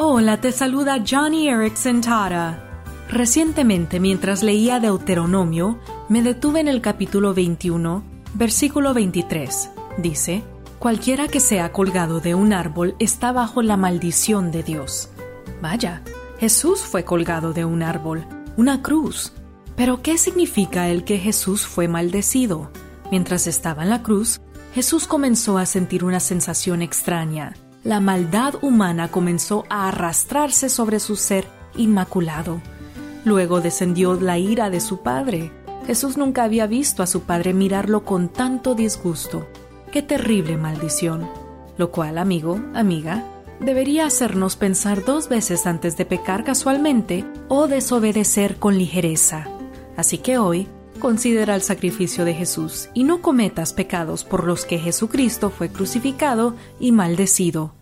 Hola, te saluda Johnny Erickson Tara. Recientemente, mientras leía Deuteronomio, me detuve en el capítulo 21, versículo 23. Dice, Cualquiera que sea colgado de un árbol está bajo la maldición de Dios. Vaya, Jesús fue colgado de un árbol, una cruz. Pero ¿qué significa el que Jesús fue maldecido? Mientras estaba en la cruz, Jesús comenzó a sentir una sensación extraña la maldad humana comenzó a arrastrarse sobre su ser inmaculado. Luego descendió la ira de su padre. Jesús nunca había visto a su padre mirarlo con tanto disgusto. Qué terrible maldición. Lo cual, amigo, amiga, debería hacernos pensar dos veces antes de pecar casualmente o desobedecer con ligereza. Así que hoy, considera el sacrificio de Jesús y no cometas pecados por los que Jesucristo fue crucificado y maldecido.